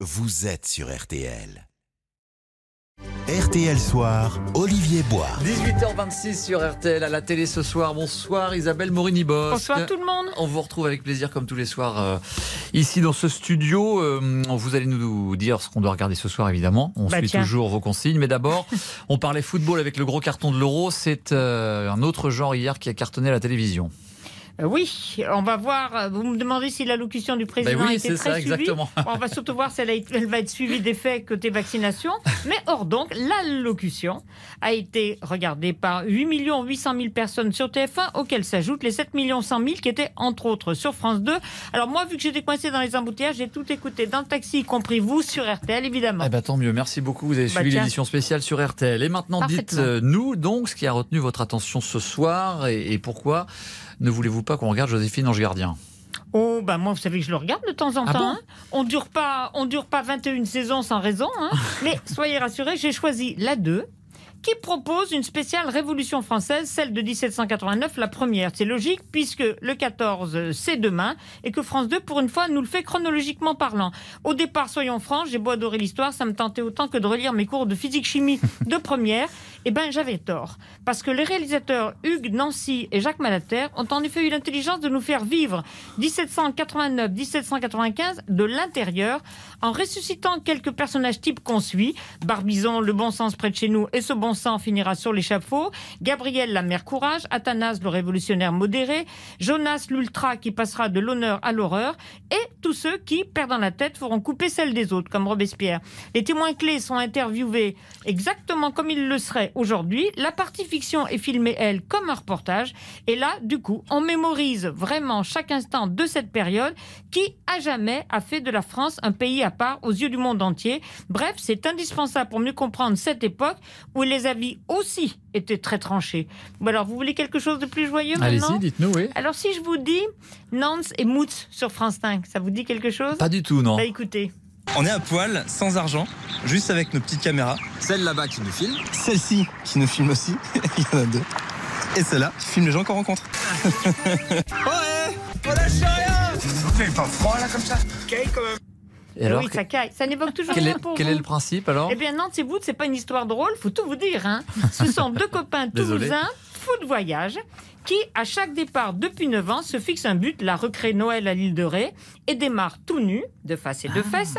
vous êtes sur RTL. RTL Soir, Olivier Bois. 18h26 sur RTL à la télé ce soir. Bonsoir Isabelle Morini-Bosque. Bonsoir tout le monde. On vous retrouve avec plaisir comme tous les soirs euh, ici dans ce studio. Euh, vous allez nous dire ce qu'on doit regarder ce soir évidemment. On Bah, suit tiens. toujours vos consignes. Mais d'abord, on parlait football avec le gros carton de l'euro. C'est euh, un autre genre hier qui a cartonné à la télévision. Euh, oui, on va voir. euh, Vous me demandez si l'allocution du président Ben oui, a été c'est très ça, suivie. exactement. On va surtout voir si elle, a été- elle va être suivie des faits côté vaccination. Mais hors donc, l'allocution a été regardée par 8 800 000 personnes sur TF1, auxquelles s'ajoutent les 7 100 000 qui étaient entre autres sur France 2. Alors moi, vu que j'étais coincé dans les embouteillages, j'ai tout écouté dans le taxi, y compris vous, sur RTL évidemment. Eh ben, tant mieux. Merci beaucoup. Vous avez Bah, suivi l'édition spéciale sur RTL. Et maintenant, dites-nous donc ce qui a retenu votre attention ce soir et, et pourquoi ne voulez-vous pas qu'on regarde Joséphine Ange Gardien? Oh, bah moi, vous savez que je le regarde de temps en Ah temps. bon? hein. On dure pas, on dure pas 21 saisons sans raison. hein. Mais soyez rassurés, j'ai choisi la 2 qui propose une spéciale Révolution française, celle de 1789, la première. C'est logique puisque le 14, euh, c'est demain et que France 2, pour une fois, nous le fait chronologiquement parlant. Au départ, soyons francs, j'ai beau adorer l'histoire, ça me tentait autant que de relire mes cours de physique-chimie de première. Eh ben, j'avais tort. Parce que les réalisateurs Hugues Nancy et Jacques Malater ont en effet eu l'intelligence de nous faire vivre 1789-1795 de l'intérieur en ressuscitant quelques personnages types qu'on suit. Barbizon, le bon sens près de chez nous, et ce bon finira sur l'échafaud. Gabriel, la mère courage. Athanas, le révolutionnaire modéré. Jonas, l'ultra, qui passera de l'honneur à l'horreur. Et tous ceux qui, perdant la tête, feront couper celle des autres, comme Robespierre. Les témoins clés sont interviewés exactement comme ils le seraient aujourd'hui. La partie fiction est filmée, elle, comme un reportage. Et là, du coup, on mémorise vraiment chaque instant de cette période qui, à jamais, a fait de la France un pays à part aux yeux du monde entier. Bref, c'est indispensable pour mieux comprendre cette époque où les avis aussi étaient très tranchés. Bon, alors, vous voulez quelque chose de plus joyeux maintenant Allez-y, dites-nous, oui. Alors, si je vous dis Nance et Moutz sur France 5, ça vous dit quelque chose? Pas du tout, non. Bah écoutez. On est à poil, sans argent, juste avec nos petites caméras. Celle là-bas qui nous filme. Celle-ci qui nous filme aussi. Il y en a deux. Et celle-là qui filme les gens qu'on rencontre. ouais On lâche rien C'est pas froid là comme ça? Et alors, oui, ça caille. Ça n'évoque toujours quel, rien est, pour quel vous. est le principe alors Eh bien, et Wood, c'est pas une histoire drôle, faut tout vous dire. Hein. Ce sont deux copains toulousains, fous de voyage, qui, à chaque départ depuis 9 ans, se fixent un but, la recrée Noël à l'île de Ré, et démarrent tout nus, de face et de Ah. fesses,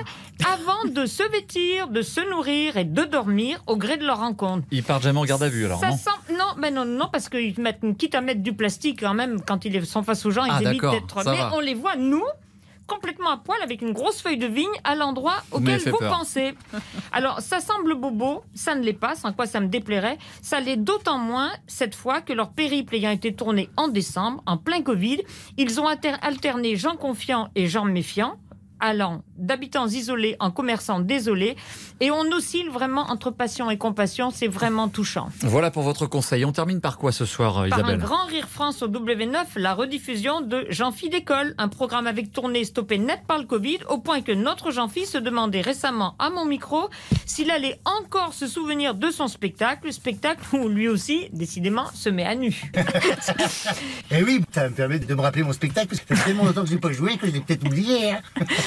avant de se vêtir, de se nourrir et de dormir au gré de leur rencontre. Ils partent jamais en garde à vue alors, Ça non semble- non, ben non, non, parce qu'ils mettent, quitte à mettre du plastique quand même, quand ils sont face aux gens, ils Ah, évitent d'être. Mais va. on les voit, nous, complètement à poil avec une grosse feuille de vigne à l'endroit auquel vous peur. pensez. Alors, ça semble bobo, ça ne l'est pas, sans quoi ça me déplairait. Ça l'est d'autant moins cette fois que leur périple ayant été tourné en décembre, en plein Covid, ils ont alter- alterné gens confiants et gens méfiants allant d'habitants isolés en commerçants désolés et on oscille vraiment entre passion et compassion, c'est vraiment touchant. Voilà pour votre conseil. On termine par quoi ce soir, euh, Par un Isabelle? grand rire France au W9, la rediffusion de Jean-Phi d'école, un programme avec tournée stoppé net par le Covid, au point que notre Jean-Phi se demandait récemment à mon micro s'il allait encore se souvenir de son spectacle, spectacle où lui aussi, décidément, se met à nu. Eh oui, ça me permet de me rappeler mon spectacle parce que ça fait tellement longtemps que je l'ai pas joué que je l'ai peut-être oublié. hein.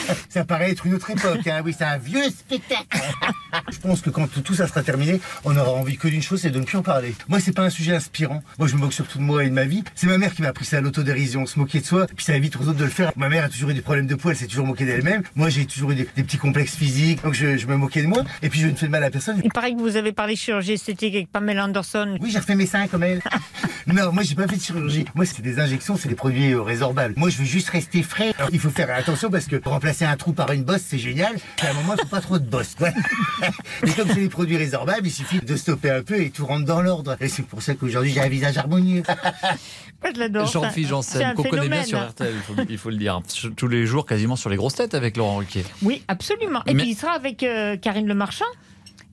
Ça paraît être une autre époque. Hein. Oui, c'est un vieux spectacle. Je pense que quand tout ça sera terminé, on aura envie que d'une chose, c'est de ne plus en parler. Moi, c'est pas un sujet inspirant. Moi, je me moque surtout de moi et de ma vie. C'est ma mère qui m'a appris ça à l'autodérision, se moquer de soi, puis ça évite aux autres de le faire. Ma mère a toujours eu des problèmes de poids, elle s'est toujours moquée d'elle-même. Moi, j'ai toujours eu des, des petits complexes physiques, donc je, je me moquais de moi. Et puis, je ne fais de mal à personne. Il paraît que vous avez parlé chirurgie esthétique avec Pamela Anderson. Oui, j'ai refait mes seins comme elle. non, moi j'ai pas fait de chirurgie. Moi c'est des injections, c'est des produits euh, résorbables. Moi je veux juste rester frais. Alors, il faut faire attention parce que remplacer un trou par une bosse c'est génial. Mais à un moment il faut pas trop de bosse. Ouais. Mais comme c'est des produits résorbables, il suffit de stopper un peu et tout rentre dans l'ordre. Et c'est pour ça qu'aujourd'hui j'ai un visage harmonieux. Moi, je l'adore. Jean-Philippe Janssen, qu'on connaît bien sur RTL, il faut, il faut le dire. Tous les jours, quasiment sur les grosses têtes avec Laurent Ruquier. Oui, absolument. Et Mais- puis il sera avec euh, Karine Le Marchand.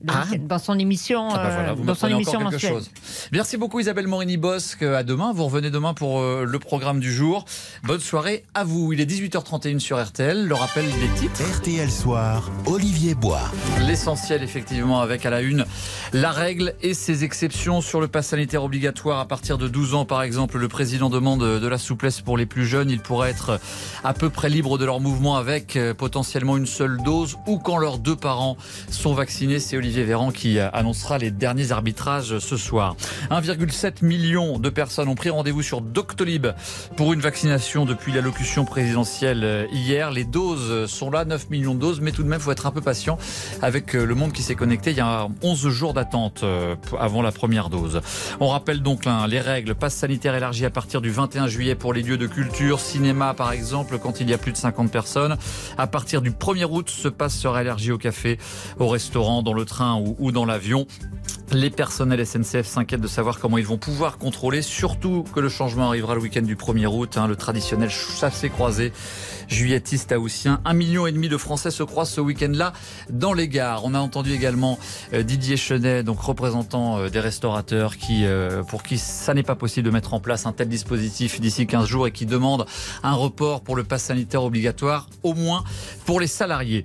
Le Ah. dans son émission, Ah bah voilà, euh, vous dans son émission mensuelle. chose. Merci beaucoup Isabelle Morini-Bosque. À demain. Vous revenez demain pour euh, le programme du jour. Bonne soirée à vous. Il est 18h31 sur RTL. Le rappel des titres. RTL Soir, Olivier Bois. L'essentiel, effectivement, avec à la une la règle et ses exceptions sur le pass sanitaire obligatoire à partir de 12 ans, par exemple. Le président demande de la souplesse pour les plus jeunes. Ils pourraient être à peu près libres de leur mouvement avec euh, potentiellement une seule dose ou quand leurs deux parents sont vaccinés. C'est Olivier Véran qui euh, annoncera les derniers arbitrages ce soir. 1,7 million de personnes ont pris rendez-vous sur Doctolib pour une vaccination depuis l'allocution présidentielle euh, hier. Les doses sont là, 9 millions de doses, mais tout de même, faut être un peu patient avec euh, le monde qui s'est connecté. Il y a 11 jours d'attente avant la première dose. On rappelle donc là, les règles. Passe sanitaire élargi à partir du 21 juillet pour les lieux de culture, cinéma par exemple, quand il y a plus de 50 personnes. À partir du 1er août, ce passe sera élargi au café, au restaurant, dans le train ou, dans l'avion. Les personnels SNCF s'inquiètent de savoir comment ils vont pouvoir contrôler, surtout que le changement arrivera le week-end du 1er août, hein, le traditionnel chassé-croisé juillettiste haussien. Un million et demi de Français se croisent ce week-end-là dans les gares. On a entendu également euh, Didier Chenet, donc représentant euh, des restaurateurs, qui, euh, pour qui ça n'est pas possible de mettre en place un tel dispositif d'ici 15 jours et qui demande un report pour le pass sanitaire obligatoire, au moins pour les salariés.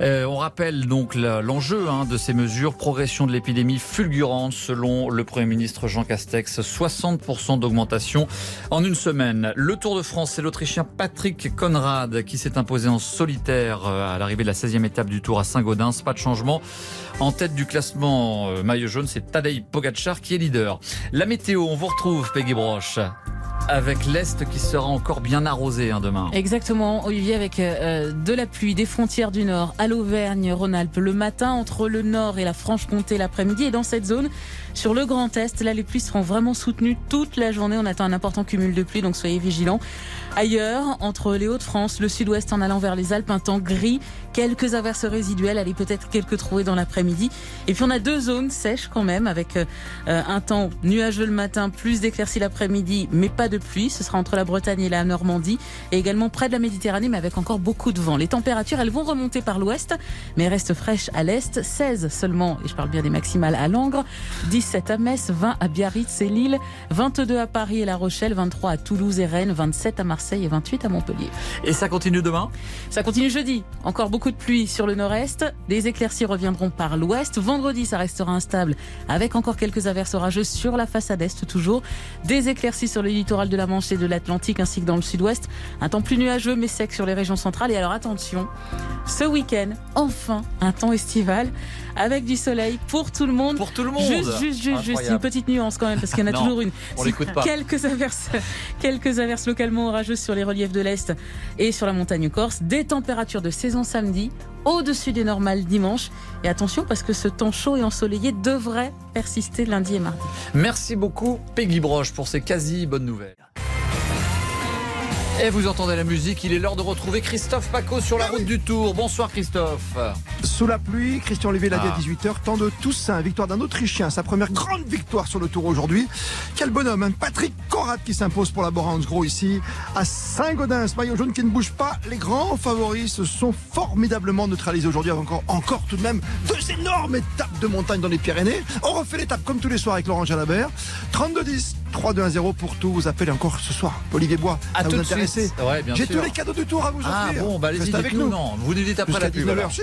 Euh, on rappelle donc l'enjeu hein, de ces mesures, progression de l'épidémie fulgurante selon le Premier ministre Jean Castex, 60% d'augmentation en une semaine. Le Tour de France, c'est l'Autrichien Patrick Conrad qui s'est imposé en solitaire euh, à l'arrivée de la 16e étape du Tour à Saint-Gaudens. Pas de changement. En tête du classement euh, maillot jaune, c'est Tadej Pogacar qui est leader. La météo, on vous retrouve Peggy Broche avec l'Est qui sera encore bien arrosé hein, demain. Exactement, Olivier, avec euh, de la pluie des frontières du Nord à l'Auvergne-Rhône-Alpes le matin, entre le Nord et la Franche-Comté l'après-midi. Et dans cette zone, sur le Grand Est, là, les pluies seront vraiment soutenues toute la journée. On attend un important cumul de pluie, donc soyez vigilants. Ailleurs, entre les Hauts-de-France, le Sud-Ouest en allant vers les Alpes, un temps gris, quelques averses résiduelles, allez peut-être quelques trouées dans l'après-midi. Et puis on a deux zones sèches quand même, avec euh, un temps nuageux le matin, plus d'éclaircies l'après-midi, mais pas de pluie. Ce sera entre la Bretagne et la Normandie, et également près de la Méditerranée, mais avec encore beaucoup de vent. Les températures, elles vont remonter par l'ouest, mais restent fraîches à l'est. 16 seulement, et je parle bien des maximales à Langres, 17 à Metz, 20 à Biarritz et Lille, 22 à Paris et La Rochelle, 23 à Toulouse et Rennes, 27 à Marseille et 28 à Montpellier. Et ça continue demain? Ça continue jeudi. Encore beaucoup de pluie sur le nord-est. Des éclaircies reviendront par l'ouest. Vendredi, ça restera instable avec encore quelques averses orageuses sur la façade est toujours. Des éclaircies sur le littoral de la Manche et de l'Atlantique ainsi que dans le sud-ouest. Un temps plus nuageux mais sec sur les régions centrales. Et alors attention, ce week-end, enfin, un temps estival avec du soleil pour tout le monde. Pour tout le monde Juste, juste, juste, juste une petite nuance quand même, parce qu'il y en a Non, toujours une. on l'écoute pas. Quelques averses, quelques averses localement orageuses sur les reliefs de l'Est et sur la montagne corse. Des températures de saison samedi, au-dessus des normales dimanche. Et attention, parce que ce temps chaud et ensoleillé devrait persister lundi et mardi. Merci beaucoup Peggy Broche pour ces quasi bonnes nouvelles. Et vous entendez la musique, il est l'heure de retrouver Christophe Paco sur la route du Tour. Bonsoir Christophe. Sous la pluie, Christian Olivier l'a dit Ah. à 18h, temps de Toussaint, victoire d'un Autrichien, sa première grande victoire sur le tour aujourd'hui. Quel bonhomme, hein Patrick Conrad qui s'impose pour la Bora Hansgrohe ici, à Saint-Gaudens, maillot jaune qui ne bouge pas. Les grands favoris se sont formidablement neutralisés aujourd'hui, avec encore, encore tout de même deux énormes étapes de montagne dans les Pyrénées. On refait l'étape comme tous les soirs avec Laurent Jalabert. 32-10, 3-2-1-0 pour tout. Vous appelez encore ce soir. Olivier Bois, À ça tout vous de intéresse Ouais, J'ai tous les cadeaux du tour à vous Ah offrir. bon, bah allez-y, avec nous. Non, vous nous dites après Jusqu'à la pub. 19h, alors. si.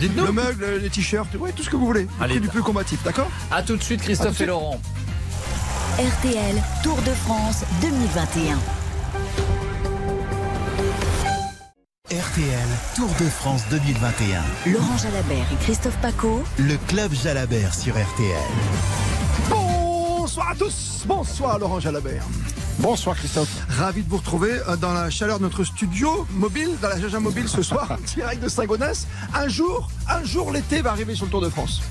Dites-nous. Le mug, le- les t-shirts, ouais, tout ce que vous voulez. Le Allez. prix du plus combatif, d'accord? À tout de suite Christophe et suite. Laurent. RTL Tour de France 2021. RTL Tour de France 2021. Laurent Jalabert et Christophe Paco. Le club Jalabert sur RTL. Bonsoir à tous, bonsoir Laurent Jalabert. Bonsoir Christophe. Ravi de vous retrouver euh, dans la chaleur de notre studio mobile, dans la Jaja Mobile ce soir, direct de Saint-Gaudens. Un jour, un jour l'été va arriver sur le Tour de France.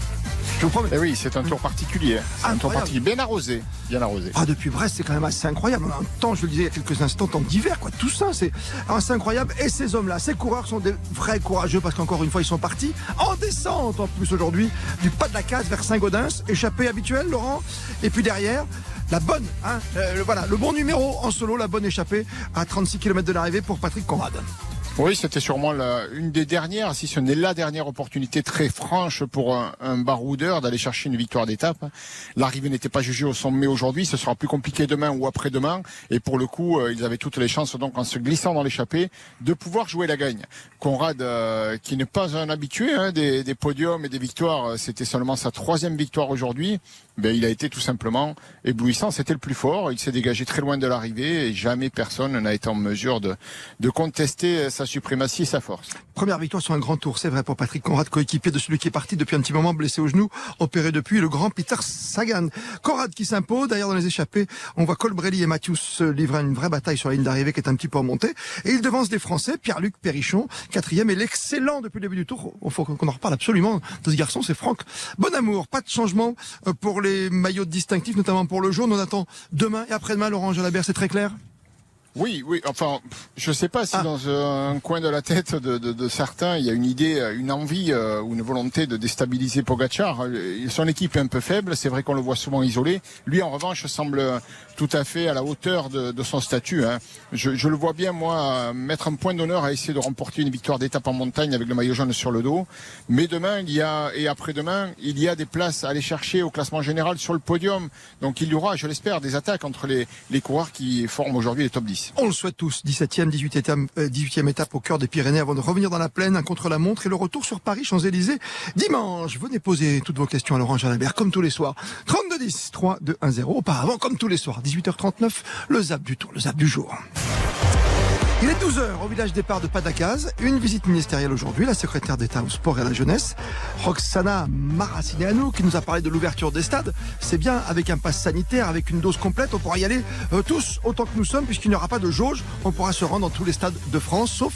Je vous promets. Eh oui, c'est un tour particulier. Un tour particulier, bien arrosé. Bien arrosé. Ah, depuis Brest, c'est quand même assez incroyable. En temps, je le disais il y a quelques instants, temps d'hiver, quoi. Tout ça, c'est assez incroyable. Et ces hommes-là, ces coureurs sont des vrais courageux parce qu'encore une fois, ils sont partis en descente en plus aujourd'hui du pas de la case vers Saint-Gaudens. Échappée habituelle, Laurent. Et puis derrière, la bonne, hein, euh, le- voilà, le bon numéro en solo, la bonne échappée à 36 km de l'arrivée pour Patrick Conrad. Oui, c'était sûrement la, une des dernières, si ce n'est la dernière opportunité très franche pour un, un baroudeur d'aller chercher une victoire d'étape. L'arrivée n'était pas jugée au sommet aujourd'hui, ce sera plus compliqué demain ou après-demain. Et pour le coup, euh, ils avaient toutes les chances, donc en se glissant dans l'échappée, de pouvoir jouer la gagne. Conrad, euh, qui n'est pas un habitué hein, des, podiums et des victoires, c'était seulement sa troisième victoire aujourd'hui. Ben, il a été tout simplement éblouissant. C'était le plus fort. Il s'est dégagé très loin de l'arrivée et jamais personne n'a été en mesure de, de contester sa suprématie et sa force. Première victoire sur un grand tour, c'est vrai pour Patrick Conrad, coéquipier de celui qui est parti depuis un petit moment, blessé au genou, opéré depuis, le grand Peter Sagan. Conrad qui s'impose, d'ailleurs dans les échappées, on voit Colbrelli et Mathieu se livrer une vraie bataille sur la ligne d'arrivée qui est un petit peu remontée. Et il devance des Français, Pierre-Luc Perrichon, quatrième, et l'excellent depuis le début du tour, il faut qu'on en reparle absolument de ce garçon, c'est Franck Bonamour. Pas de changement euh, pour les maillots distinctifs, notamment pour le jaune. On attend demain et après-demain l'orange à la berre, c'est très clair? Oui, oui. Enfin, je ne sais pas si ah. dans un coin de la tête de, de, de, certains, il y a une idée, une envie euh, ou une volonté de déstabiliser Pogacar. Son équipe est un peu faible. C'est vrai qu'on le voit souvent isolé. Lui, en revanche, semble tout à fait à la hauteur de, de son statut. Hein. Je, je, le vois bien, moi, mettre un point d'honneur à essayer de remporter une victoire d'étape en montagne avec le maillot jaune sur le dos. Mais demain, il y a et après-demain, il y a des places à aller chercher au classement général sur le podium. Donc, il y aura, je l'espère, des attaques entre les, les coureurs qui forment aujourd'hui les top 10. On le souhaite tous. 17e, 18e, 18e étape au cœur des Pyrénées avant de revenir dans la plaine, un contre-la-montre et le retour sur Paris, Champs-Élysées, dimanche. Venez poser toutes vos questions à Laurent Jalabert, comme tous les soirs. 32 10 3 2 1 0. Auparavant, comme tous les soirs, 18h39, le zap du tour, le zap du jour. Il est 12h au village départ de Padacaz. Une visite ministérielle aujourd'hui. La secrétaire d'État au sport et à la jeunesse, Roxana Maracineanu, qui nous a parlé de l'ouverture des stades. C'est bien avec un pass sanitaire, avec une dose complète. On pourra y aller euh, tous autant que nous sommes, puisqu'il n'y aura pas de jauge. On pourra se rendre dans tous les stades de France, sauf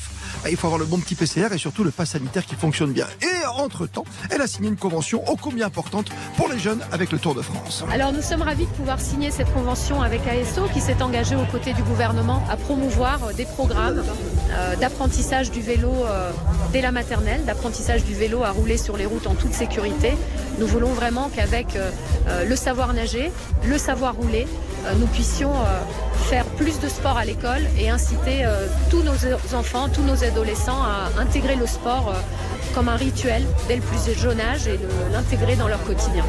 il faut avoir le bon petit PCR et surtout le pass sanitaire qui fonctionne bien. Et entre-temps, elle a signé une convention ô combien importante pour les jeunes avec le Tour de France. Alors nous sommes ravis de pouvoir signer cette convention avec ASO qui s'est engagé aux côtés du gouvernement à promouvoir euh, des programmes euh, d'apprentissage du vélo euh, dès la maternelle, d'apprentissage du vélo à rouler sur les routes en toute sécurité. Nous voulons vraiment qu'avec le savoir nager, le savoir rouler, nous puissions faire plus de sport à l'école et inciter tous nos enfants, tous nos adolescents à intégrer le sport comme un rituel dès le plus jeune âge et l'intégrer dans leur quotidien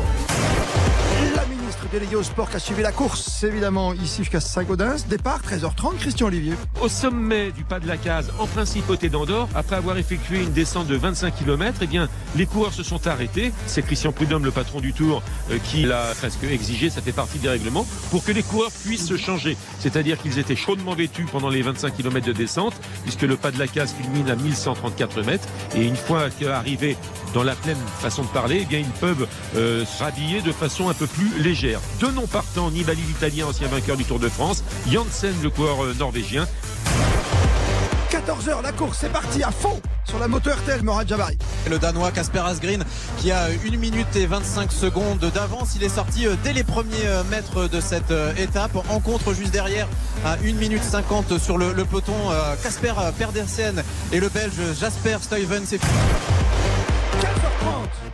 délégué au sport qui a suivi la course, évidemment, ici jusqu'à Saint-Gaudens. Départ 13h30, Christian Olivier. Au sommet du pas de la case, en principauté d'Andorre, après avoir effectué une descente de 25 km, eh bien, les coureurs se sont arrêtés. C'est Christian Prudhomme, le patron du Tour, euh, qui l'a presque exigé, ça fait partie des règlements, pour que les coureurs puissent se changer. C'est-à-dire qu'ils étaient chaudement vêtus pendant les 25 km de descente, puisque le pas de la case culmine à 1134 mètres. Et une fois qu'arrivés dans la pleine façon de parler, eh ils peuvent euh, se rhabiller de façon un peu plus légère. Deux noms partants, Nibali l'Italien, ancien vainqueur du Tour de France, Janssen le coureur euh, norvégien. 14h, la course, c'est parti à fond sur la moto RTL Morad Jabari. Le Danois Casper Asgreen qui a 1 minute et 25 secondes d'avance. Il est sorti euh, dès les premiers euh, mètres de cette étape. En contre juste derrière à 1 minute 50 sur le, peloton. Casper Pedersen et le Belge Jasper Stuyven. C'est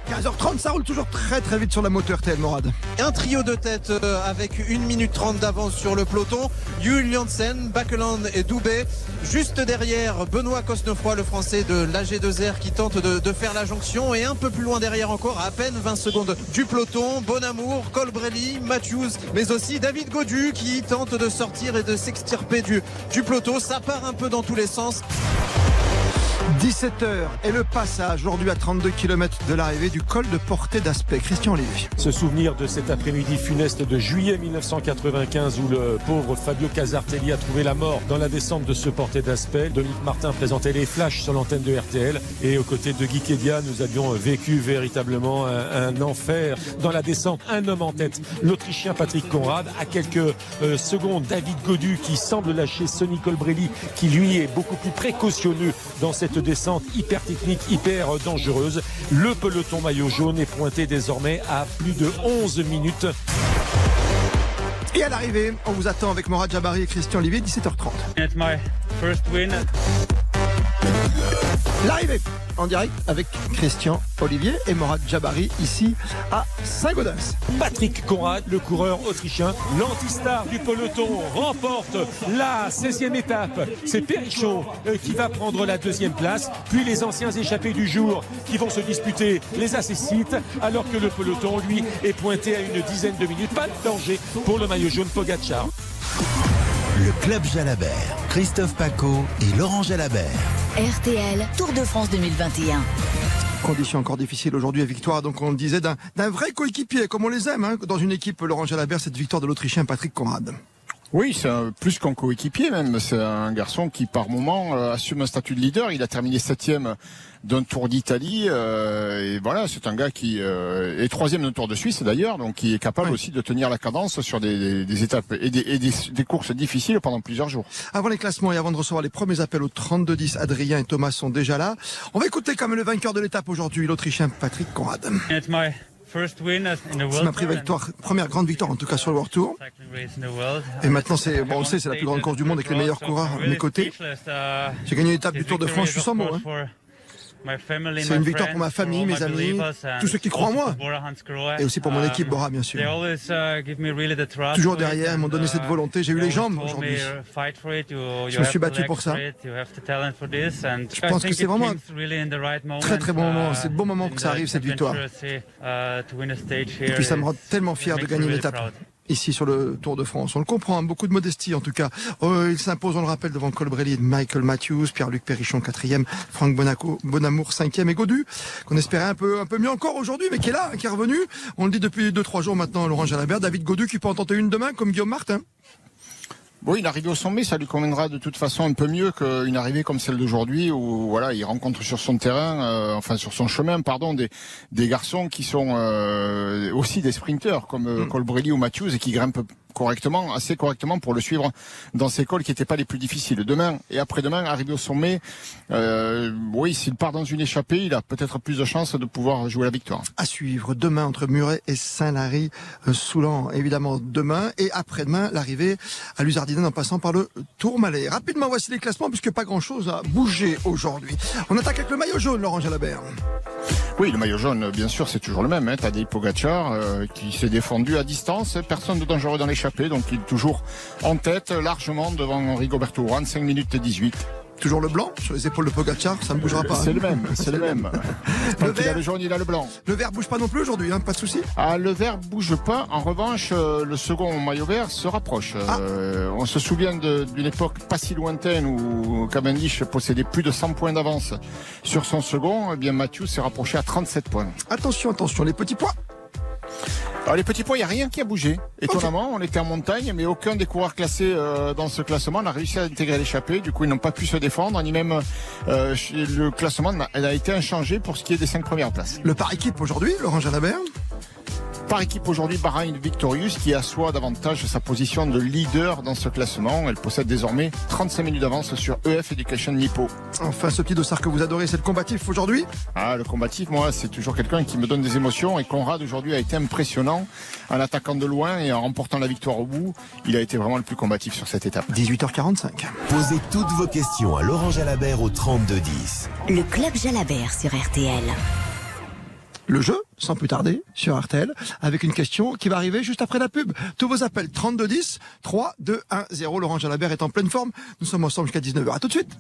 15h30, ça roule toujours très très vite sur la moteur RTL Morad. Un trio de tête euh, avec 1 minute 30 d'avance sur le peloton. Jules Janssen, Bakeland et Doubé. Juste derrière, Benoît Cosnefroy, le français de l'AG2R qui tente de, faire la jonction. Et un peu plus loin derrière encore, à, peine 20 secondes du peloton, Bonamour, Colbrelli, Matthews, mais aussi David Godu qui tente de sortir et de s'extirper du peloton. Ça part un peu dans tous les sens. 17h et le passage aujourd'hui à 32 km de l'arrivée du col de portée d'aspect. Christian Lévy. Ce souvenir de cet après-midi funeste de juillet 1995 où le pauvre Fabio Casartelli a trouvé la mort dans la descente de ce porté d'aspect. Dominique Martin présentait les flashs sur l'antenne de RTL et aux côtés de Guy Kedia, nous avions vécu véritablement un, enfer dans la descente. Un homme en tête, l'Autrichien Patrick Conrad. À quelques euh, secondes, David Godu qui semble lâcher Sonny Colbrelli qui lui est beaucoup plus précautionneux dans cette descente descente hyper technique, hyper dangereuse. Le peloton maillot jaune est pointé désormais à plus de 11 minutes. Et à l'arrivée, on vous attend avec Morad Jabari et Christian Olivier, 17h30. L'arrivée en direct avec Christian Olivier et Morad Jabari ici à Saint-Gaudens. Patrick Conrad, le coureur autrichien, l'antistar du peloton, remporte la 16e étape. C'est Perrichon euh, qui va prendre la deuxième place, puis les anciens échappés du jour qui vont se disputer les accessites, alors que le peloton, lui, est pointé à une dizaine de minutes. Pas de danger pour le maillot jaune Pogacar. Le Club Jalabert, Christophe Paco et Laurent Jalabert. RTL, Tour de France 2021. Condition encore difficile aujourd'hui à victoire, donc on le disait, d'un d'un vrai coéquipier, comme on les aime, hein, dans une équipe Laurent Jalabert, cette victoire de l'Autrichien Patrick Conrad. Oui, c'est un- plus qu'un coéquipier même. C'est un garçon qui, par moment, euh, assume un statut de leader. Il a terminé septième d'un Tour d'Italie. euh, et voilà, c'est un gars qui euh, est troisième d'un Tour de Suisse d'ailleurs, donc qui est capable aussi de tenir la cadence sur des, des- des étapes et, des, et des- des courses difficiles pendant plusieurs jours. Avant les classements et avant de recevoir les premiers appels au 32-10, Adrien et Thomas sont déjà là. On va écouter quand même le vainqueur de l'étape aujourd'hui, l'Autrichien Patrick Conrad. It's my first win in the C'est World ma première victoire, première grande victoire en tout cas sur le World Tour. Et maintenant, c'est, bon, on le sait, c'est la plus grande course du monde avec les meilleurs coureurs à mes côtés. J'ai gagné l'étape du Tour de France, je suis sans mots. hein. C'est une victoire pour ma famille, mes amis, tous ceux qui croient en moi. Et aussi pour mon équipe Bora, bien sûr. Toujours derrière, ils m'ont donné cette volonté. J'ai eu les jambes aujourd'hui. Je me suis battu pour ça. Je pense que c'est vraiment un très très bon moment. C'est le bon moment que ça arrive, cette victoire. Et puis ça me rend tellement fier de gagner l'étape ici sur le Tour de France. On le comprend, hein, beaucoup de modestie en tout cas. Oh, il s'impose, on le rappelle, devant Colbrelli Michael Matthews, Pierre-Luc Perrichon quatrième, Franck Bonaco, Bonamour cinquième et Godu, qu'on espérait un peu, un peu mieux encore aujourd'hui, mais qui est là, qui est revenu. On le dit depuis deux, trois jours maintenant, Laurent Jalabert, David Godu qui peut en tenter une demain comme Guillaume Martin. Bon, une arrivée au sommet, ça lui conviendra de toute façon un peu mieux qu'une arrivée comme celle d'aujourd'hui où voilà, il rencontre sur son terrain, euh, enfin sur son chemin, pardon, des, des garçons qui sont euh, aussi des sprinteurs comme euh, Colbrelli ou Matthews et qui grimpent correctement, assez correctement pour le suivre dans ces cols qui n'étaient pas les plus difficiles. Demain et après-demain, arrivé au sommet, euh, oui, s'il part dans une échappée, il a peut-être plus de chances de pouvoir jouer la victoire. À suivre demain entre Muret et Saint-Lary, euh, Soulan évidemment demain et après-demain l'arrivée à Luzardinen en passant par le Tourmalet. Rapidement, voici les classements puisque pas grand-chose a bougé aujourd'hui. On attaque avec le maillot jaune, Laurent Jalabert. Oui, le maillot jaune, bien sûr, c'est toujours le même. Hein. Tadej Pogacar euh, qui s'est défendu à distance, personne de dangereux dans donc il est toujours en tête, largement devant Rigoberto Urán, 5 minutes et 18. Toujours le blanc sur les épaules de Pogacar, ça ne bougera pas. C'est le même, c'est le même. Tant qu'il a le jaune, il a le blanc. Le vert bouge pas non plus aujourd'hui, hein, pas de souci. Ah, le vert bouge pas. En revanche, euh, le second maillot vert se rapproche. Euh, on se souvient d'une époque pas si lointaine où Cavendish possédait plus de 100 points d'avance sur son second. Eh bien, Matthew s'est rapproché à 37 points. Attention, attention, les petits pois. Alors les petits points, il n'y a rien qui a bougé. Étonnamment, on était en montagne, mais aucun des coureurs classés euh, dans ce classement n'a réussi à intégrer l'échappée. Du coup, ils n'ont pas pu se défendre, ni même euh, le classement elle a été inchangé pour ce qui est des cinq premières places. Le par équipe aujourd'hui, Laurent Jalabert? Par équipe aujourd'hui, Bahrain Victorious qui assoit davantage sa position de leader dans ce classement. Elle possède désormais 35 minutes d'avance sur EF Education Nippo. Enfin, ce petit dossard que vous adorez, c'est le combatif aujourd'hui. Ah, le combatif, moi, c'est toujours quelqu'un qui me donne des émotions. Et Conrad, aujourd'hui, a été impressionnant en attaquant de loin et en remportant la victoire au bout. Il a été vraiment le plus combatif sur cette étape. 18h45. Posez toutes vos questions à Laurent Jalabert au 3210. Le Club Jalabert sur RTL. Le jeu, sans plus tarder, sur RTL, avec une question qui va arriver juste après la pub. Tous vos appels 3210 3 2 1 0. Laurent Jalabert est en pleine forme. Nous sommes ensemble jusqu'à 19h. À tout de suite.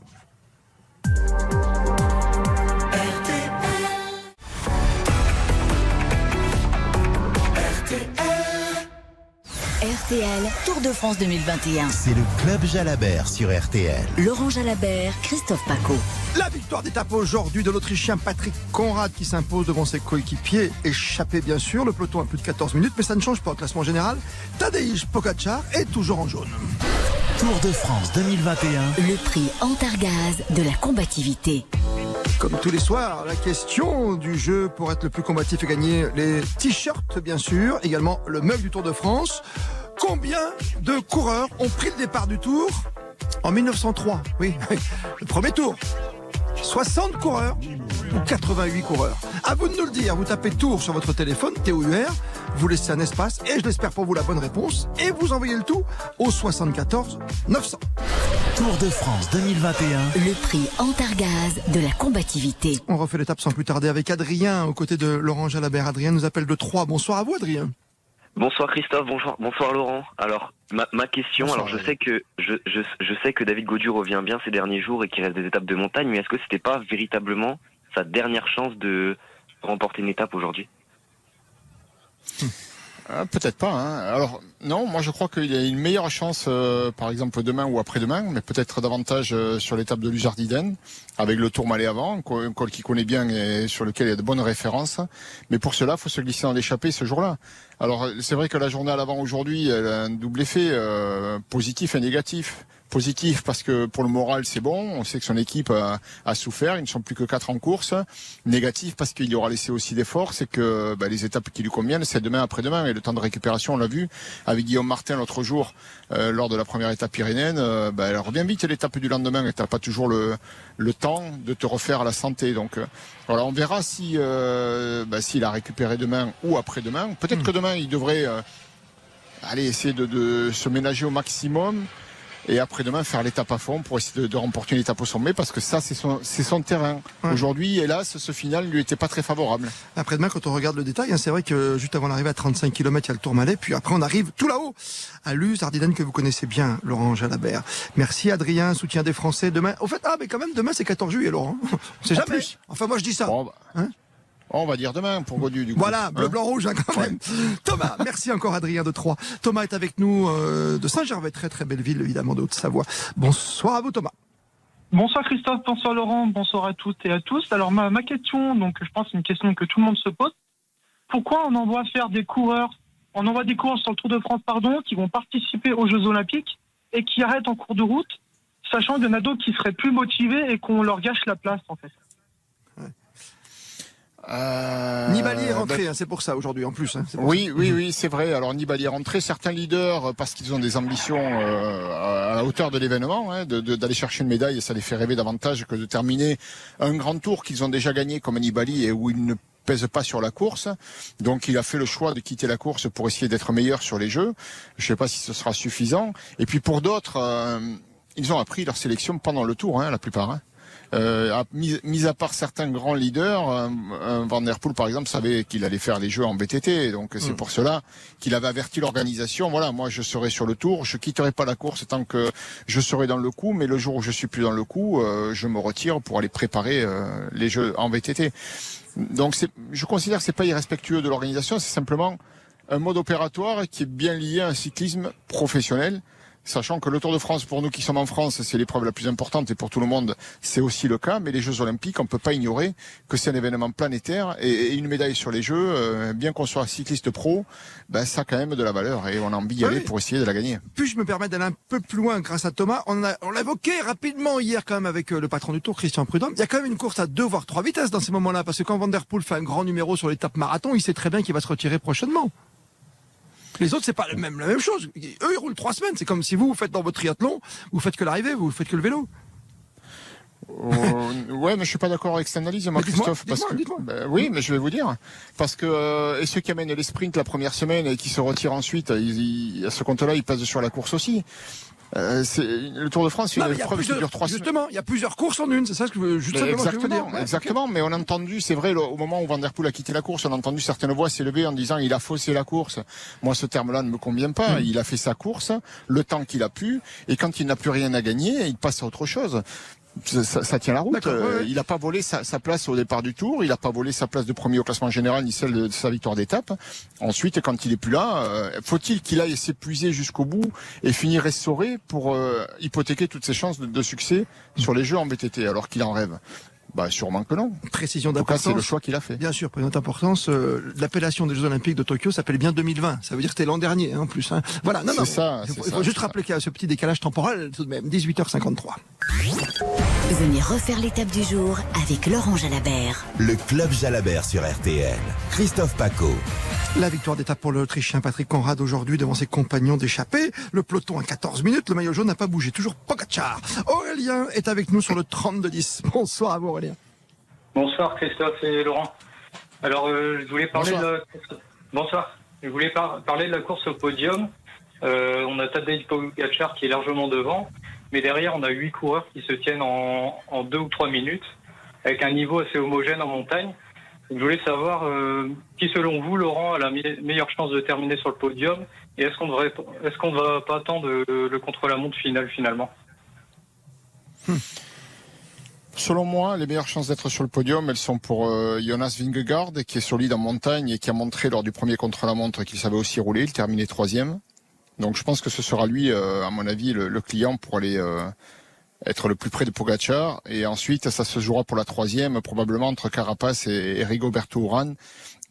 RTL, Tour de France 2021. C'est le Club Jalabert sur RTL. Laurent Jalabert, Christophe Paco. La victoire d'étape aujourd'hui de l'Autrichien Patrick Conrad qui s'impose devant ses coéquipiers. Échappé bien sûr, le peloton a plus de 14 minutes, mais ça ne change pas au classement général. Tadej Pogacar est toujours en jaune. Tour de France 2021. Le prix Antargaz de la combativité. Comme tous les soirs, la question du jeu pour être le plus combatif et gagner les t-shirts, bien sûr, également le mug du Tour de France. Combien de coureurs ont pris le départ du Tour en 1903 Oui, le premier tour. 60 coureurs ou 88 coureurs? À vous de nous le dire, vous tapez Tour sur votre téléphone, T-O-U-R, vous laissez un espace et je l'espère pour vous la bonne réponse et vous envoyez le tout au 74 900. Tour de France 2021. Le prix Antargaz de la combativité. On refait l'étape sans plus tarder avec Adrien aux côtés de Laurent Jalabert. Adrien nous appelle de Troyes. Bonsoir à vous Adrien. Bonsoir Christophe, bonsoir, bonsoir Laurent. Alors ma, ma question, Bonsoir, alors je sais que je, je, je sais que David Gaudu revient bien ces derniers jours et qu'il reste des étapes de montagne, mais est-ce que c'était pas véritablement sa dernière chance de remporter une étape aujourd'hui? Ah, Peut-être pas. Hein. Alors non, moi je crois qu'il y a une meilleure chance, euh, par exemple demain ou après-demain, mais peut-être davantage euh, sur l'étape de Luzardiden, avec le Tour Malais avant, un co- un col qu'il connaît bien et sur lequel il y a de bonnes références. Mais pour cela, il faut se glisser dans l'échappée ce jour-là. Alors c'est vrai que la journée à l'avant aujourd'hui, a un double effet euh, positif et négatif. Positif parce que pour le moral c'est bon, on sait que son équipe a, a souffert, ils ne sont plus que quatre en course. Négatif parce qu'il y aura laissé aussi des forces et que bah, les étapes qui lui conviennent c'est demain après-demain et le temps de récupération on l'a vu avec Guillaume Martin l'autre jour euh, lors de la première étape pyrénéenne, euh, bah, elle revient vite l'étape du lendemain et t'as pas toujours le, le temps de te refaire la santé. Donc euh, voilà, on verra si bah, s'il a récupéré demain ou après-demain. Peut-être que demain il devrait aller essayer de, de se ménager au maximum et après-demain faire l'étape à fond pour essayer de, de remporter une étape au sommet parce que ça c'est son, c'est son terrain. Aujourd'hui, hélas, ce final lui était pas très favorable. Après-demain, quand on regarde le détail, hein, c'est vrai que juste avant l'arrivée à 35 km, il y a le Tourmalet, puis après on arrive tout là-haut, à Luz, Ardiden, que vous connaissez bien, Laurent Jalabert. Merci Adrien, soutien des Français. Demain, au fait, ah, mais quand même, demain c'est 14 juillet, Laurent. On sait En jamais. plus. Enfin, moi je dis ça. Bon, bah, Hein on va dire demain pour Godu du coup. Voilà, bleu, Hein blanc, rouge, hein, quand même. Thomas, merci encore Adrien de Troyes. Thomas est avec nous euh, de Saint-Gervais, très très belle ville évidemment de Haute-Savoie. Bonsoir à vous Thomas. Bonsoir Christophe, bonsoir Laurent, bonsoir à toutes et à tous. Alors ma, ma question, donc je pense que c'est une question que tout le monde se pose. Pourquoi on envoie faire des coureurs, on envoie des coureurs sur le Tour de France, pardon, qui vont participer aux Jeux Olympiques et qui arrêtent en cours de route, sachant qu'il y en a d'autres qui seraient plus motivés et qu'on leur gâche la place en fait? Euh, Nibali est rentré, bah, hein, c'est pour ça aujourd'hui en plus. hein, Oui, ça. oui, oui, c'est vrai. Alors Nibali est rentré. Certains leaders, euh, parce qu'ils ont des ambitions euh, à la hauteur de l'événement, hein, de- de- d'aller chercher une médaille, et ça les fait rêver davantage que de terminer un grand tour qu'ils ont déjà gagné comme Nibali et où ils ne pèsent pas sur la course. Donc il a fait le choix de quitter la course pour essayer d'être meilleur sur les jeux. Je ne sais pas si ce sera suffisant. Et puis pour d'autres, euh, ils ont appris leur sélection pendant le tour, hein, la plupart. hein. Euh, à- mis, mis à part certains grands leaders, euh, euh, Van Der Poel par exemple savait qu'il allait faire les jeux en BTT, donc c'est pour cela qu'il avait averti l'organisation. Voilà, moi je serai sur le tour, je quitterai pas la course tant que je serai dans le coup, mais le jour où je suis plus dans le coup, euh, je me retire pour aller préparer euh, les jeux en VTT. Donc je considère que c'est pas irrespectueux de l'organisation, c'est simplement un mode opératoire qui est bien lié à un cyclisme professionnel. Sachant que le Tour de France, pour nous qui sommes en France, c'est l'épreuve la plus importante et pour tout le monde, c'est aussi le cas. Mais les Jeux Olympiques, on ne peut pas ignorer que c'est un événement planétaire et, une médaille sur les Jeux, euh, bien qu'on soit cycliste pro, ben, ça a quand même de la valeur et on a envie d'y Ah aller oui. pour essayer de la gagner. Puis-je me permettre d'aller un peu plus loin grâce à Thomas? On, a- on l'a évoqué rapidement hier quand même avec euh, le patron du Tour, Christian Prudhomme. Il y a quand même une course à deux voire trois vitesses dans ces moments-là parce que quand Van Der Poel fait un grand numéro sur l'étape marathon, il sait très bien qu'il va se retirer prochainement. Les autres, c'est pas même, la même chose. Eux, ils roulent trois semaines. C'est comme si vous, vous faites dans votre triathlon, vous faites que l'arrivée, vous faites que le vélo. Euh, ouais, mais je suis pas d'accord avec cette analyse, moi, Christophe. parce que. Ben oui, mais je vais vous dire. Parce que euh, et ceux qui amènent les sprints la première semaine et qui se retirent ensuite, ils, ils- à ce compte-là, ils passent sur la course aussi. Euh, c'est le Tour de France, c'est une épreuve qui dure trois. Justement, il y a plusieurs courses en une. C'est ça ce que je veux juste Mais simplement que je veux vous exactement, dire. Ouais, exactement. Mais on a entendu, c'est vrai, au moment où Van Der Poel a quitté la course, on a entendu certaines voix s'élever en disant il a faussé la course. Moi, ce terme-là ne me convient pas. Hmm. Il a fait sa course, le temps qu'il a pu, et quand il n'a plus rien à gagner, il passe à autre chose. Ça, ça- ça tient la route. Euh, ouais. Il n'a pas volé sa, sa place au départ du tour, il n'a pas volé sa place de premier au classement général ni celle de sa victoire d'étape. Ensuite, quand il est plus là, euh, faut-il qu'il aille s'épuiser jusqu'au bout et finir essoré pour euh, hypothéquer toutes ses chances de, de succès sur les jeux en BTT alors qu'il en rêve? Bah sûrement que non. Précision En tout cas, d'importance. c'est le choix qu'il a fait. Bien sûr, prénom d'importance. euh, L'appellation des Jeux Olympiques de Tokyo s'appelle bien 2020. Ça veut dire que c'était l'an dernier, hein, en plus. hein. Voilà, non, non. ça, Il c'est faut, il ça, faut juste rappeler qu'il y a ce petit décalage temporel tout de même. 18h53. Venez refaire l'étape du jour avec Laurent Jalabert. Le Club Jalabert sur RTL. Christophe Paco. La victoire d'étape pour l'Autrichien Patrick Conrad aujourd'hui devant ses compagnons d'échappée. Le peloton à 14 minutes. Le maillot jaune n'a pas bougé. Toujours Pogacar. Aurélien est avec nous sur le 32-10. Bonsoir à vous, Aurélien. Bonsoir Christophe et Laurent. Alors euh, je voulais parler Bonsoir. de la. Bonsoir. Je voulais par- parler de la course au podium. Euh, on a Tadej Pogacar qui est largement devant. Mais derrière, on a huit coureurs qui se tiennent en, en deux ou trois minutes, avec un niveau assez homogène en montagne. Je voulais savoir euh, qui, selon vous, Laurent, a la me- meilleure chance de terminer sur le podium et est-ce qu'on devrait, est-ce qu'on ne va pas attendre le, le contre-la-montre final finalement? Selon moi, les meilleures chances d'être sur le podium, elles sont pour euh, Jonas Vingegaard, qui est solide en montagne et qui a montré lors du premier contre-la-montre qu'il savait aussi rouler. Il terminait troisième. Donc je pense que ce sera lui, euh, à mon avis, le, client pour aller euh, être le plus près de Pogacar. Et ensuite, ça se jouera pour la troisième, probablement entre Carapace et, et Rigoberto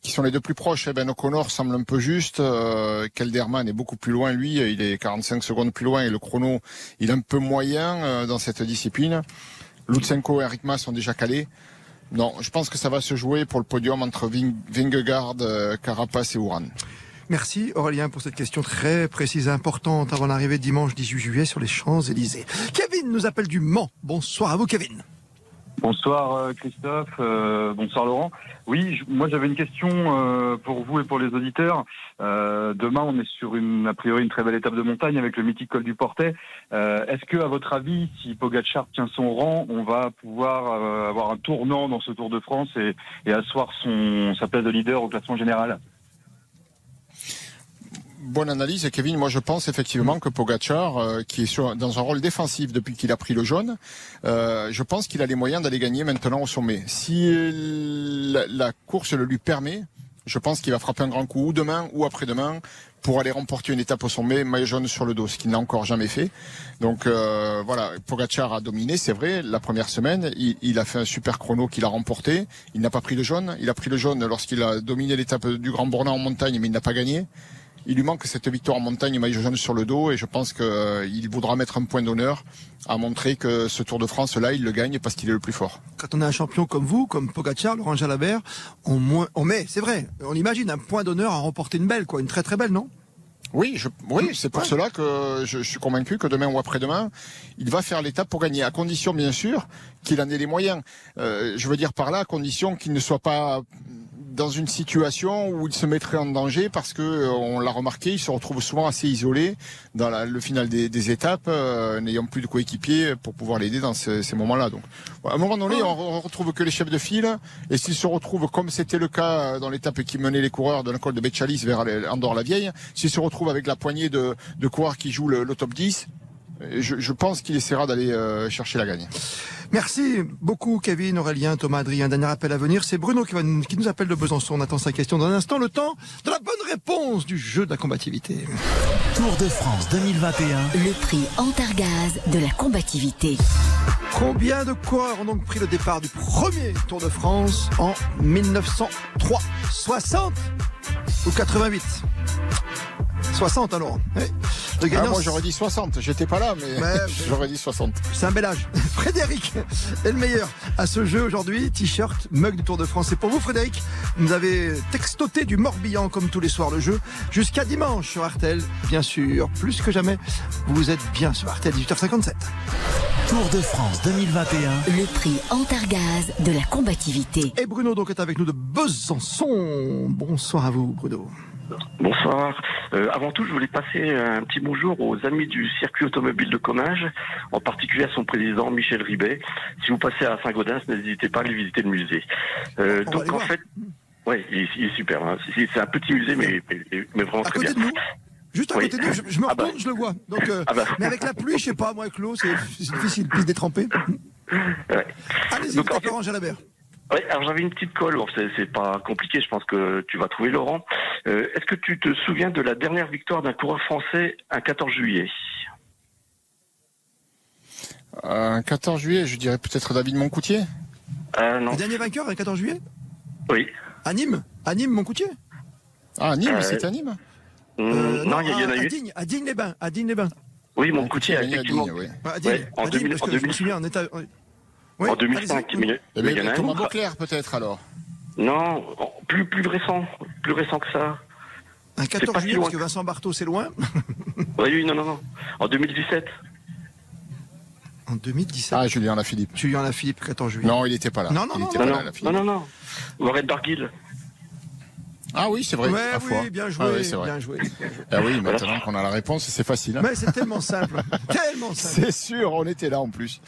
qui sont les deux plus proches. Eh ben O'Connor semble un peu juste. Euh, Kelderman est beaucoup plus loin, lui. Il est 45 secondes plus loin et le chrono, il est un peu moyen dans cette discipline. Lutsenko et Eric Mas sont déjà calés. Non, je pense que ça va se jouer pour le podium entre Ving- Vingegaard, euh, Carapace et Uran. Merci Aurélien pour cette question très précise et importante avant l'arrivée dimanche 18 juillet sur les Champs-Élysées. Kevin nous appelle du Mans. Bonsoir à vous Kevin. Bonsoir euh, Christophe, euh, bonsoir Laurent. Oui, moi j'avais une question euh, pour vous et pour les auditeurs. Euh, demain, on est sur une a priori une très belle étape de montagne avec le mythique col du Portet. Est-ce que, à votre avis, si Pogacar tient son rang, on va pouvoir avoir un tournant dans ce Tour de France et, et asseoir son sa place de leader au classement général? Bonne analyse, Kevin. Moi, je pense effectivement que Pogacar, euh, qui est sur- dans un rôle défensif depuis qu'il a pris le jaune, euh, je pense qu'il a les moyens d'aller gagner maintenant au sommet. Si la, course le lui permet, je pense qu'il va frapper un grand coup ou demain ou après-demain pour aller remporter une étape au sommet, maillot jaune sur le dos, ce qu'il n'a encore jamais fait. Donc euh, voilà, Pogacar a dominé, c'est vrai, la première semaine. Il, il a fait un super chrono qu'il a remporté. Il n'a pas pris le jaune. Il a pris le jaune lorsqu'il a dominé l'étape du Grand Bornand en montagne, mais il n'a pas gagné. Il lui manque cette victoire en montagne, maillot jaune sur le dos, et je pense qu'il voudra mettre un point d'honneur à montrer que ce Tour de France-là, il le gagne parce qu'il est le plus fort. Quand on a un champion comme vous, comme Pogacar, Laurent Jalabert, on, moins- on met, c'est vrai, on imagine un point d'honneur à remporter une belle, quoi, une très très belle, non? Oui, je, oui, c'est pour cela que je, je suis convaincu que demain ou après-demain, il va faire l'étape pour gagner, à condition bien sûr qu'il en ait les moyens. Euh, je veux dire par là, à condition qu'il ne soit pas dans une situation où il se mettrait en danger parce que euh, on l'a remarqué, il se retrouve souvent assez isolé dans la- le final des, des étapes, euh, n'ayant plus de coéquipier pour pouvoir l'aider dans ce- ces moments-là. Donc, à un moment donné, on, on retrouve que les chefs de file, et s'ils se retrouvent comme c'était le cas dans l'étape qui menait les coureurs de l'école de Béchalis vers les- Andorre-la-Vieille, s'ils se retrouvent avec la poignée de, de coureurs qui jouent le, le top 10, euh, je, je pense qu'il essaiera d'aller euh, chercher la gagne. Merci beaucoup Kevin, Aurélien, Thomas, Adrien. Dernier appel à venir, c'est Bruno qui, va nous- qui nous appelle de Besançon. On attend sa question dans un instant. Le temps de la bonne réponse du jeu de la combativité. Tour de France 2021. Le prix Antargaz de la combativité. Combien de coureurs ont donc pris le départ du premier Tour de France en 1903 60 ou 88 60 alors. Oui. Ah, moi j'aurais dit 60, j'étais pas là, mais j'aurais dit 60. C'est un bel âge. Frédéric est le meilleur à ce jeu aujourd'hui. T-shirt, mug du Tour de France. Et pour vous, Frédéric, vous avez textoté du Morbihan comme tous les soirs le jeu jusqu'à dimanche sur RTL. Bien sûr, plus que jamais, vous êtes bien sur RTL 18h57. Tour de France 2021. Le prix Antargaz de la combativité. Et Bruno donc est avec nous de Besançon. Bonsoir à vous, Bruno. Bonsoir. Euh, avant tout, je voulais passer un petit bonjour aux amis du circuit automobile de Comminges, en particulier à son président Michel Ribet. Si vous passez à Saint-Gaudens, n'hésitez pas à aller visiter le musée. Euh, donc en fait, ouais, il, est- il est super. hein. C'est un petit musée, mais, mais, mais vraiment À très côté bien. de nous Juste à Oui. côté de nous, je, je me Ah bah. retourne, je le vois. Donc, euh, Ah bah. Mais avec la pluie, je sais pas, moi, avec l'eau, c'est difficile, piste détrempée. Ouais. Allez-y, Orange Jalabert. Alors j'avais une petite colle, Bon, c'est pas compliqué, je pense que tu vas trouver Laurent. Euh, Est-ce que tu te souviens de la dernière victoire d'un coureur français un 14 juillet? Un 14 juillet, je dirais peut-être David Moncoutier. euh, Non. Le dernier vainqueur, le 14 juillet? Oui. À Nîmes? À Nîmes, Moncoutier? Ah, Nîmes, Euh, c'était à Nîmes Euh, non, il y, en à, a à eu. Digne, à Digne-les-Bains. À Digne-les-Bains. Oui, mon coutier, a gagné à effectivement. Digne, oui. À Digne, Ouais, en à Digne, 2000 parce en que je me 2000 souviens, on est à... Oui, en 2005, allez-y. mais, mais il y en a un Thomas. Beauclerc peut-être alors. Non, plus, plus récent, plus récent que ça. Un C'est 14 pas si juillet, loin. parce que Vincent Barthaud, c'est loin. Oui, oui, non, non, non. En 2017. En 2017. Ah, Julien Lafilippe. Julien Lafilippe, 14 juillet. Non, il n'était pas là. Non, non, il non, était Non, pas non, là, non, non, non. Warren Barguil. Ah oui, c'est vrai. Oui, fois. bien joué, Ah oui, bien joué. Ah oui, maintenant qu'on a la réponse, c'est facile. hein. Mais c'est tellement simple, tellement simple. C'est sûr, on était là en plus.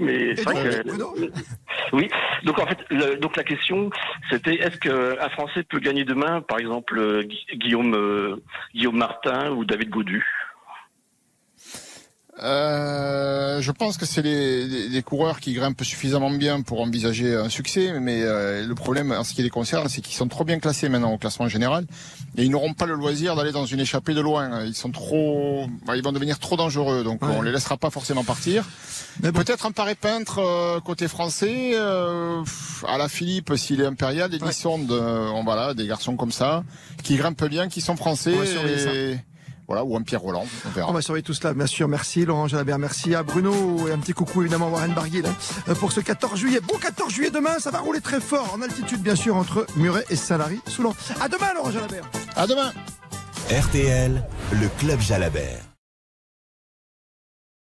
Mais c'est vrai que- Oui. Donc en fait, le- donc la question, c'était est-ce qu'un Français peut gagner demain, par exemple euh, Gui- Guillaume euh, Guillaume Martin ou David Godu? Euh, je pense que c'est les, les- les coureurs qui grimpent suffisamment bien pour envisager un succès, mais euh, le problème en ce qui les concerne, c'est qu'ils sont trop bien classés maintenant au classement général, et ils n'auront pas le loisir d'aller dans une échappée de loin. Ils sont trop, bah, ils vont devenir trop dangereux, donc on les laissera pas forcément partir. Peut-être un paré peintre euh, côté français, euh, à la Philippe s'il est impérial, des Lissonde, euh, on voilà, des garçons comme ça, qui grimpent bien, qui sont français. On va Voilà, ou un Pierre Roland, on verra. On va surveiller tout cela, bien sûr. Merci Laurent Jalabert, merci à Bruno et un petit coucou évidemment à Warren Barguil hein, euh, pour ce 14 juillet. Bon 14 juillet demain, ça va rouler très fort en altitude bien sûr entre Muret et Salary Soulan. À demain Laurent Jalabert. À demain. RTL, le Club Jalabert.